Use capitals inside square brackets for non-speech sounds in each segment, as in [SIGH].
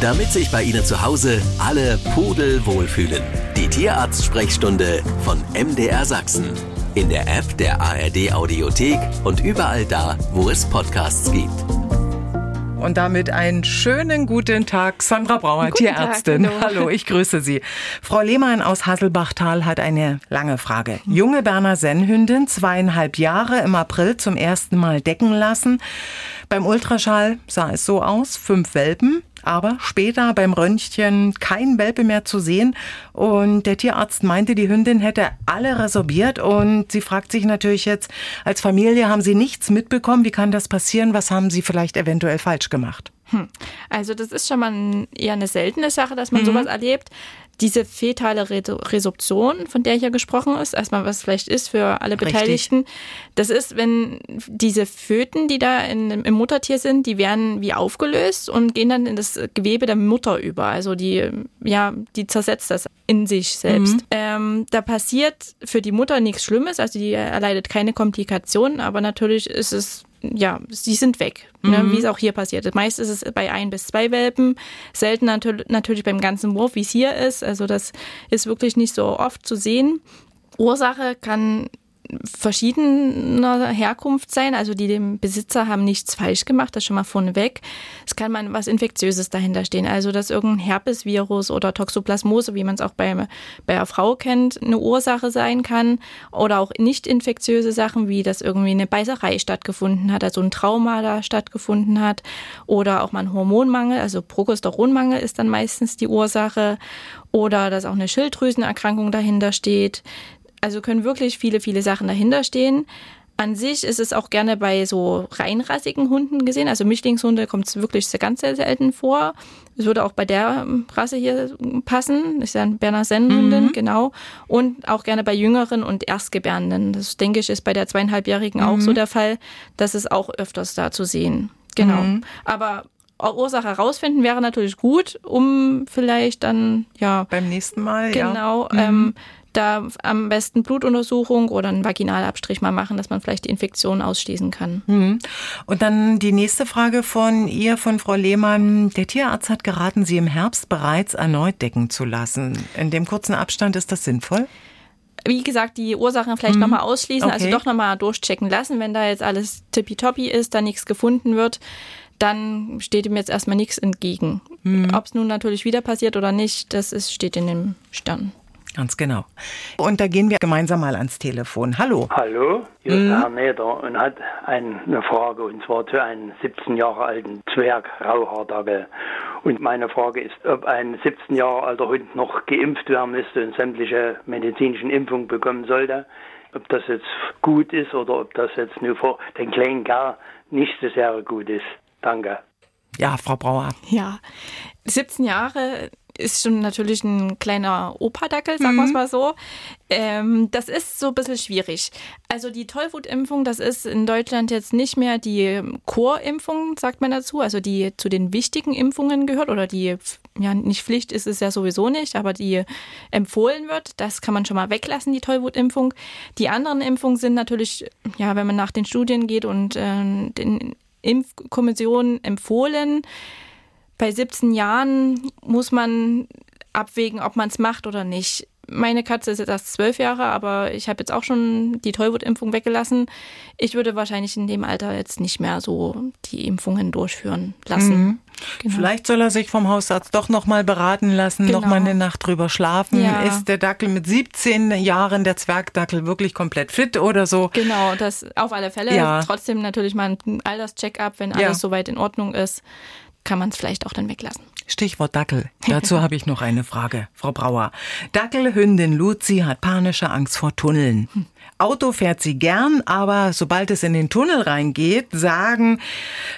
damit sich bei Ihnen zu Hause alle Pudel wohlfühlen. Die Tierarzt-Sprechstunde von MDR Sachsen. In der App der ARD Audiothek und überall da, wo es Podcasts gibt. Und damit einen schönen guten Tag, Sandra Brauer, guten Tierärztin. Tag, hallo. hallo. ich grüße Sie. Frau Lehmann aus Hasselbachtal hat eine lange Frage. Junge Berner Sennhündin, zweieinhalb Jahre, im April zum ersten Mal decken lassen. Beim Ultraschall sah es so aus, fünf Welpen, aber später beim Röntgen kein Welpe mehr zu sehen. Und der Tierarzt meinte, die Hündin hätte alle resorbiert. Und sie fragt sich natürlich jetzt, als Familie haben Sie nichts mitbekommen. Wie kann das passieren? Was haben Sie vielleicht eventuell falsch gemacht? Hm. Also das ist schon mal eher eine seltene Sache, dass man mhm. sowas erlebt diese fetale Resorption, von der hier gesprochen ist, erstmal was vielleicht ist für alle Beteiligten, Richtig. das ist, wenn diese Föten, die da in, im Muttertier sind, die werden wie aufgelöst und gehen dann in das Gewebe der Mutter über. Also die, ja, die zersetzt das in sich selbst. Mhm. Ähm, da passiert für die Mutter nichts Schlimmes, also die erleidet keine Komplikationen, aber natürlich ist es ja, sie sind weg, ne, mhm. wie es auch hier passiert. Meist ist es bei ein bis zwei Welpen, selten natürlich beim ganzen Wurf, wie es hier ist. Also das ist wirklich nicht so oft zu sehen. Ursache kann verschiedener Herkunft sein. Also die dem Besitzer haben nichts falsch gemacht, das schon mal vorneweg. Es kann mal was Infektiöses dahinter stehen. Also dass irgendein Herpesvirus oder Toxoplasmose, wie man es auch bei, bei einer Frau kennt, eine Ursache sein kann. Oder auch nicht infektiöse Sachen, wie dass irgendwie eine Beißerei stattgefunden hat, also ein Trauma da stattgefunden hat. Oder auch mal ein Hormonmangel, also Progesteronmangel ist dann meistens die Ursache. Oder dass auch eine Schilddrüsenerkrankung dahinter steht. Also können wirklich viele, viele Sachen dahinter stehen. An sich ist es auch gerne bei so reinrassigen Hunden gesehen. Also Mischlingshunde kommt es wirklich sehr, ganz sehr selten vor. Es würde auch bei der Rasse hier passen. Ja ein Berner Sennhundin, mhm. genau. Und auch gerne bei Jüngeren und Erstgebärenden. Das denke ich ist bei der zweieinhalbjährigen mhm. auch so der Fall. Das ist auch öfters da zu sehen. Genau. Mhm. Aber Ursache herausfinden wäre natürlich gut, um vielleicht dann ja beim nächsten Mal genau ja. ähm, da am besten Blutuntersuchung oder einen Vaginalabstrich mal machen, dass man vielleicht die Infektion ausschließen kann. Mhm. Und dann die nächste Frage von ihr, von Frau Lehmann. Der Tierarzt hat geraten, Sie im Herbst bereits erneut decken zu lassen. In dem kurzen Abstand ist das sinnvoll? wie gesagt, die Ursachen vielleicht mhm. nochmal ausschließen, also okay. also doch nochmal durchchecken lassen. Wenn da jetzt alles tippitoppi ist, da nichts gefunden wird, dann steht ihm jetzt erstmal nichts entgegen. Mhm. Ob es nun natürlich wieder passiert oder nicht, das ist, steht in dem Stern. Ganz genau. Und da gehen wir gemeinsam mal ans Telefon. Hallo. Hallo, hier ist mhm. Herr Neder und hat eine Frage und zwar zu einem 17 Jahre alten Zwerg Rauhaardackel. Und meine Frage ist, ob ein 17 Jahre alter Hund noch geimpft werden müsste und sämtliche medizinischen Impfungen bekommen sollte. Ob das jetzt gut ist oder ob das jetzt nur für den kleinen Kerl nicht so sehr gut ist. Danke. Ja, Frau Brauer. Ja, 17 Jahre ist schon natürlich ein kleiner Opadackel, sagen wir es mhm. mal so. Ähm, das ist so ein bisschen schwierig. Also die Tollwutimpfung, das ist in Deutschland jetzt nicht mehr die Chorimpfung, sagt man dazu, also die zu den wichtigen Impfungen gehört oder die, ja, nicht Pflicht ist es ja sowieso nicht, aber die empfohlen wird. Das kann man schon mal weglassen, die Tollwutimpfung. Die anderen Impfungen sind natürlich, ja, wenn man nach den Studien geht und äh, den Impfkommissionen empfohlen, bei 17 Jahren muss man abwägen, ob man es macht oder nicht. Meine Katze ist jetzt erst zwölf Jahre, aber ich habe jetzt auch schon die Tollwutimpfung weggelassen. Ich würde wahrscheinlich in dem Alter jetzt nicht mehr so die Impfungen durchführen lassen. Mhm. Genau. Vielleicht soll er sich vom Hausarzt doch nochmal beraten lassen, genau. nochmal eine Nacht drüber schlafen. Ja. Ist der Dackel mit 17 Jahren, der Zwergdackel, wirklich komplett fit oder so? Genau, das auf alle Fälle. Ja. Trotzdem natürlich mal ein Alterscheck-up, wenn alles ja. soweit in Ordnung ist kann man es vielleicht auch dann weglassen. Stichwort Dackel. Dazu habe ich noch eine Frage, Frau Brauer. Dackelhündin Luzi hat panische Angst vor Tunneln. Hm. Auto fährt sie gern, aber sobald es in den Tunnel reingeht, sagen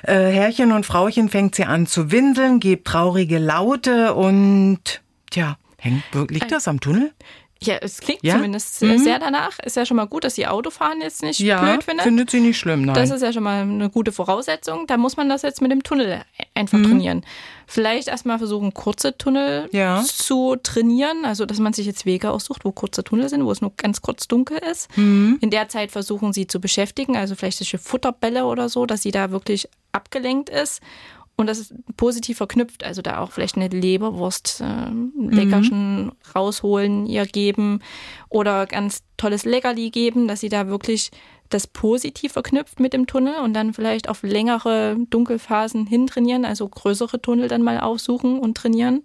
äh, Herrchen und Frauchen fängt sie an zu winseln, gibt traurige Laute und tja, hängt, liegt das am Tunnel? Ja, es klingt ja? zumindest mhm. sehr danach. Ist ja schon mal gut, dass sie Autofahren jetzt nicht ja, blöd findet. findet sie nicht schlimm, nein. Das ist ja schon mal eine gute Voraussetzung. Da muss man das jetzt mit dem Tunnel einfach mhm. trainieren. Vielleicht erstmal versuchen, kurze Tunnel ja. zu trainieren. Also, dass man sich jetzt Wege aussucht, wo kurze Tunnel sind, wo es nur ganz kurz dunkel ist. Mhm. In der Zeit versuchen sie zu beschäftigen. Also vielleicht solche Futterbälle oder so, dass sie da wirklich abgelenkt ist und das ist positiv verknüpft. Also da auch vielleicht eine Leberwurst, äh, Leckerchen mhm. rausholen, ihr geben oder ganz tolles Leckerli geben, dass sie da wirklich das positiv verknüpft mit dem Tunnel und dann vielleicht auf längere Dunkelphasen hintrainieren, also größere Tunnel dann mal aufsuchen und trainieren.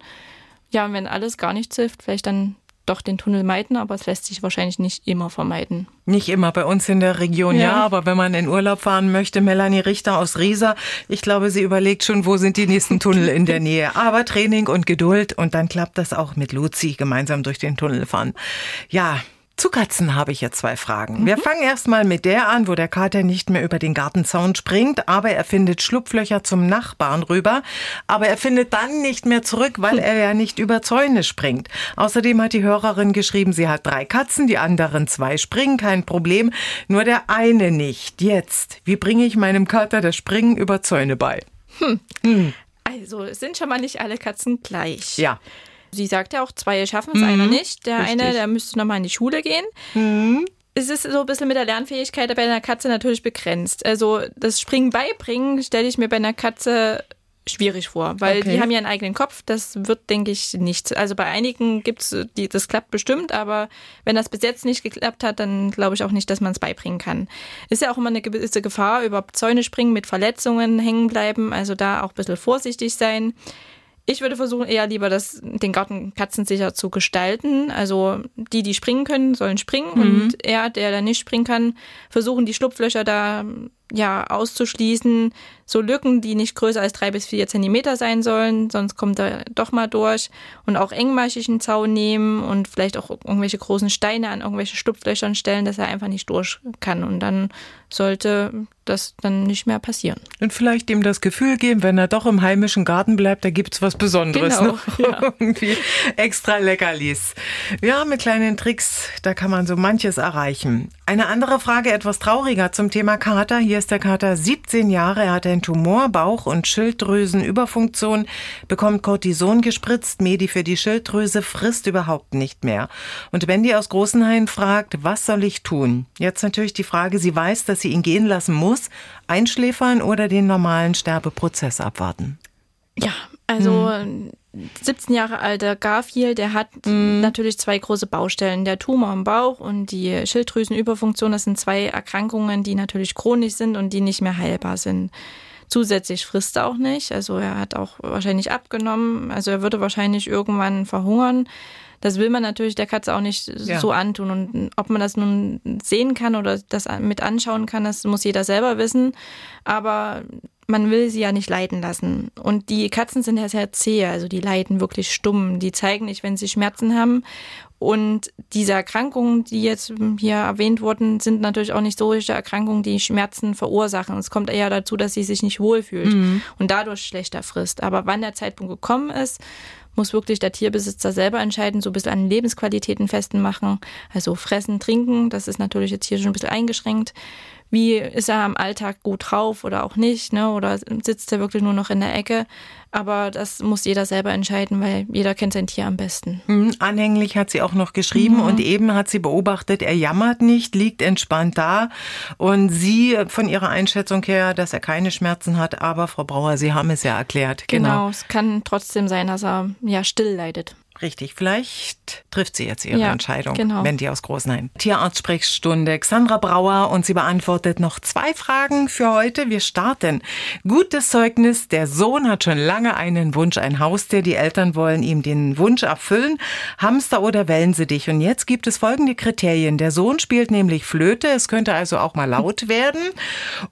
Ja, und wenn alles gar nichts hilft, vielleicht dann doch den Tunnel meiden, aber es lässt sich wahrscheinlich nicht immer vermeiden. Nicht immer bei uns in der Region, ja. ja, aber wenn man in Urlaub fahren möchte, Melanie Richter aus Riesa, ich glaube, sie überlegt schon, wo sind die nächsten Tunnel in der Nähe. [LAUGHS] Aber Training und Geduld und dann klappt das auch mit Luzi gemeinsam durch den Tunnel fahren. Ja, zu Katzen habe ich jetzt zwei Fragen. Mhm. Wir fangen erstmal mit der an, wo der Kater nicht mehr über den Gartenzaun springt, aber er findet Schlupflöcher zum Nachbarn rüber. Aber er findet dann nicht mehr zurück, weil er ja nicht über Zäune springt. Außerdem hat die Hörerin geschrieben, sie hat drei Katzen, die anderen zwei springen, kein Problem. Nur der eine nicht. Jetzt, wie bringe ich meinem Kater das Springen über Zäune bei? Hm. Hm. Also, es sind schon mal nicht alle Katzen gleich. Ja. Sie sagt ja auch, zwei schaffen es, mhm. einer nicht. Der Richtig. eine, der müsste nochmal in die Schule gehen. Mhm. Es ist so ein bisschen mit der Lernfähigkeit bei einer Katze natürlich begrenzt. Also das Springen beibringen stelle ich mir bei einer Katze schwierig vor, weil okay. die haben ja einen eigenen Kopf. Das wird, denke ich, nichts. Also bei einigen gibt's, die, das klappt bestimmt, aber wenn das bis jetzt nicht geklappt hat, dann glaube ich auch nicht, dass man es beibringen kann. Ist ja auch immer eine gewisse Gefahr, überhaupt Zäune springen mit Verletzungen hängen bleiben. Also da auch ein bisschen vorsichtig sein. Ich würde versuchen, eher lieber das, den Garten katzensicher zu gestalten. Also die, die springen können, sollen springen mhm. und er, der da nicht springen kann, versuchen die Schlupflöcher da ja auszuschließen. So Lücken, die nicht größer als drei bis vier Zentimeter sein sollen, sonst kommt er doch mal durch. Und auch engmaschigen Zaun nehmen und vielleicht auch irgendwelche großen Steine an irgendwelche Schlupflöchern stellen, dass er einfach nicht durch kann. Und dann sollte das dann nicht mehr passieren. Und vielleicht ihm das Gefühl geben, wenn er doch im heimischen Garten bleibt, da gibt's was Besonderes. Genau, ne? [LAUGHS] ja. Irgendwie extra Leckerlis. Ja, mit kleinen Tricks, da kann man so manches erreichen. Eine andere Frage, etwas trauriger zum Thema Kater. Hier ist der Kater 17 Jahre. Er hat einen Tumor, Bauch- und Schilddrüsenüberfunktion, bekommt Cortison gespritzt. Medi für die Schilddrüse frisst überhaupt nicht mehr. Und Wendy aus Großenhain fragt, was soll ich tun? Jetzt natürlich die Frage, sie weiß, dass sie ihn gehen lassen muss. Einschläfern oder den normalen Sterbeprozess abwarten? Ja, also hm. 17 Jahre alter Garfield, der hat mhm. natürlich zwei große Baustellen. Der Tumor im Bauch und die Schilddrüsenüberfunktion, das sind zwei Erkrankungen, die natürlich chronisch sind und die nicht mehr heilbar sind. Zusätzlich frisst er auch nicht, also er hat auch wahrscheinlich abgenommen, also er würde wahrscheinlich irgendwann verhungern. Das will man natürlich der Katze auch nicht ja. so antun. Und ob man das nun sehen kann oder das mit anschauen kann, das muss jeder selber wissen. Aber man will sie ja nicht leiden lassen. Und die Katzen sind ja sehr zäh, also die leiden wirklich stumm. Die zeigen nicht, wenn sie Schmerzen haben. Und diese Erkrankungen, die jetzt hier erwähnt wurden, sind natürlich auch nicht solche Erkrankungen, die Schmerzen verursachen. Es kommt eher dazu, dass sie sich nicht wohlfühlt mhm. und dadurch schlechter frisst. Aber wann der Zeitpunkt gekommen ist, muss wirklich der Tierbesitzer selber entscheiden, so ein bisschen an Lebensqualitäten festmachen. Also fressen, trinken, das ist natürlich jetzt hier schon ein bisschen eingeschränkt wie ist er am Alltag gut drauf oder auch nicht, ne? Oder sitzt er wirklich nur noch in der Ecke? Aber das muss jeder selber entscheiden, weil jeder kennt sein Tier am besten. Mhm, anhänglich hat sie auch noch geschrieben mhm. und eben hat sie beobachtet, er jammert nicht, liegt entspannt da. Und sie von ihrer Einschätzung her, dass er keine Schmerzen hat, aber Frau Brauer, Sie haben es ja erklärt. Genau, genau es kann trotzdem sein, dass er ja still leidet. Richtig, vielleicht trifft sie jetzt ihre ja, Entscheidung, genau. wenn die aus Großenhain. Tierarztsprechstunde, Xandra Brauer und sie beantwortet noch zwei Fragen für heute. Wir starten. Gutes Zeugnis, der Sohn hat schon lange einen Wunsch, ein Haustier. Die Eltern wollen ihm den Wunsch erfüllen. Hamster oder Wellensittich. Und jetzt gibt es folgende Kriterien. Der Sohn spielt nämlich Flöte, es könnte also auch mal laut [LAUGHS] werden.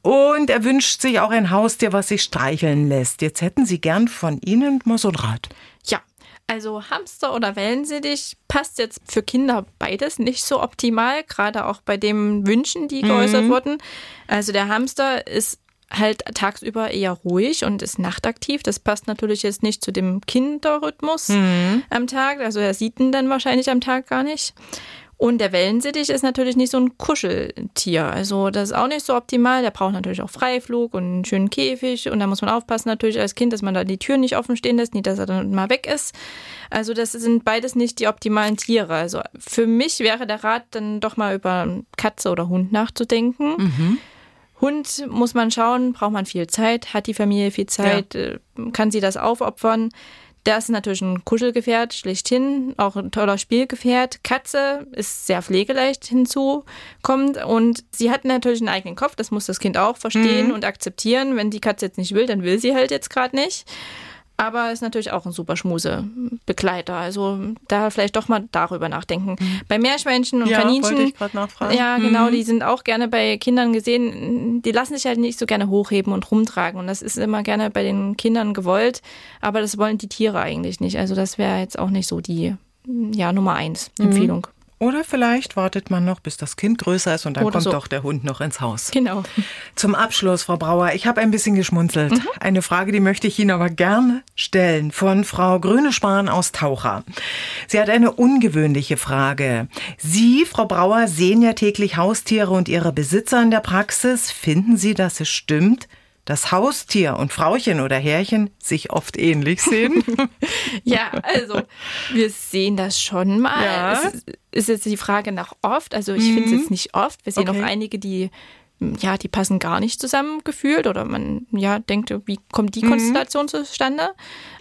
Und er wünscht sich auch ein Haustier, was sich streicheln lässt. Jetzt hätten Sie gern von Ihnen mal so ein Rat. Also Hamster oder Wellensittich passt jetzt für Kinder beides nicht so optimal, gerade auch bei den Wünschen, die geäußert mhm. wurden. Also der Hamster ist halt tagsüber eher ruhig und ist nachtaktiv. Das passt natürlich jetzt nicht zu dem Kinderrhythmus mhm. am Tag. Also er sieht ihn dann wahrscheinlich am Tag gar nicht. Und der Wellensittich ist natürlich nicht so ein Kuscheltier. Also das ist auch nicht so optimal. Der braucht natürlich auch Freiflug und einen schönen Käfig. Und da muss man aufpassen natürlich als Kind, dass man da die Tür nicht offen stehen lässt, nicht, dass er dann mal weg ist. Also das sind beides nicht die optimalen Tiere. Also für mich wäre der Rat dann doch mal über Katze oder Hund nachzudenken. Mhm. Hund muss man schauen, braucht man viel Zeit, hat die Familie viel Zeit, ja. Äh, kann sie das aufopfern. Der ist natürlich ein Kuschelgefährt, schlechthin, auch ein toller Spielgefährt. Katze ist sehr pflegeleicht hinzukommt und sie hat natürlich einen eigenen Kopf, das muss das Kind auch verstehen mhm. und akzeptieren. Wenn die Katze jetzt nicht will, dann will sie halt jetzt gerade nicht aber ist natürlich auch ein super Schmuse-Begleiter. Also da vielleicht doch mal darüber nachdenken. Mhm. Bei Meerschweinchen und ja, Kaninchen, ja genau, mhm. die sind auch gerne bei Kindern gesehen. Die lassen sich halt nicht so gerne hochheben und rumtragen und das ist immer gerne bei den Kindern gewollt, aber das wollen die Tiere eigentlich nicht. Also das wäre jetzt auch nicht so die ja Nummer eins mhm. Oder vielleicht wartet man noch, bis das Kind größer ist und dann Oder kommt so. doch der Hund noch ins Haus. Genau. Zum Abschluss, Frau Brauer, ich habe ein bisschen geschmunzelt. Mhm. Eine Frage, die möchte ich Ihnen aber gerne stellen von Frau Grünespahn aus Taucher. Sie hat eine ungewöhnliche Frage. Sie, Frau Brauer, sehen ja täglich Haustiere und ihre Besitzer in der Praxis. Finden Sie, dass es stimmt, dass Haustier und Frauchen oder Herrchen sich oft ähnlich sehen? [LAUGHS] ja, also wir sehen das schon mal. Ja. Es ist jetzt die Frage nach oft. Also ich mhm. finde es jetzt nicht oft. Wir sehen okay. auch einige, die ja, die passen gar nicht zusammen gefühlt oder man ja denkt, wie kommt die mhm. Konstellation zustande?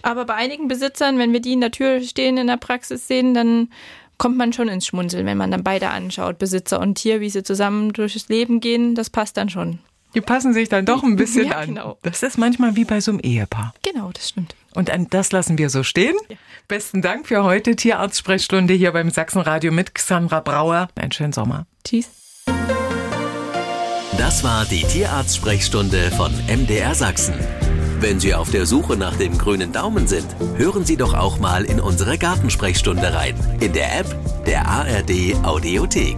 Aber bei einigen Besitzern, wenn wir die in der Tür stehen in der Praxis sehen, dann kommt man schon ins Schmunzeln, wenn man dann beide anschaut, Besitzer und Tier, wie sie zusammen durchs Leben gehen, das passt dann schon. Die passen sich dann doch ein bisschen [LAUGHS] ja, an. Genau. Das ist manchmal wie bei so einem Ehepaar. Genau, das stimmt. Und das lassen wir so stehen. Ja. Besten Dank für heute. Tierarzt-Sprechstunde hier beim Sachsenradio mit Xandra Brauer. Einen schönen Sommer. Tschüss. Das war die Tierarzt-Sprechstunde von MDR Sachsen. Wenn Sie auf der Suche nach dem grünen Daumen sind, hören Sie doch auch mal in unsere Gartensprechstunde rein. In der App der ARD Audiothek.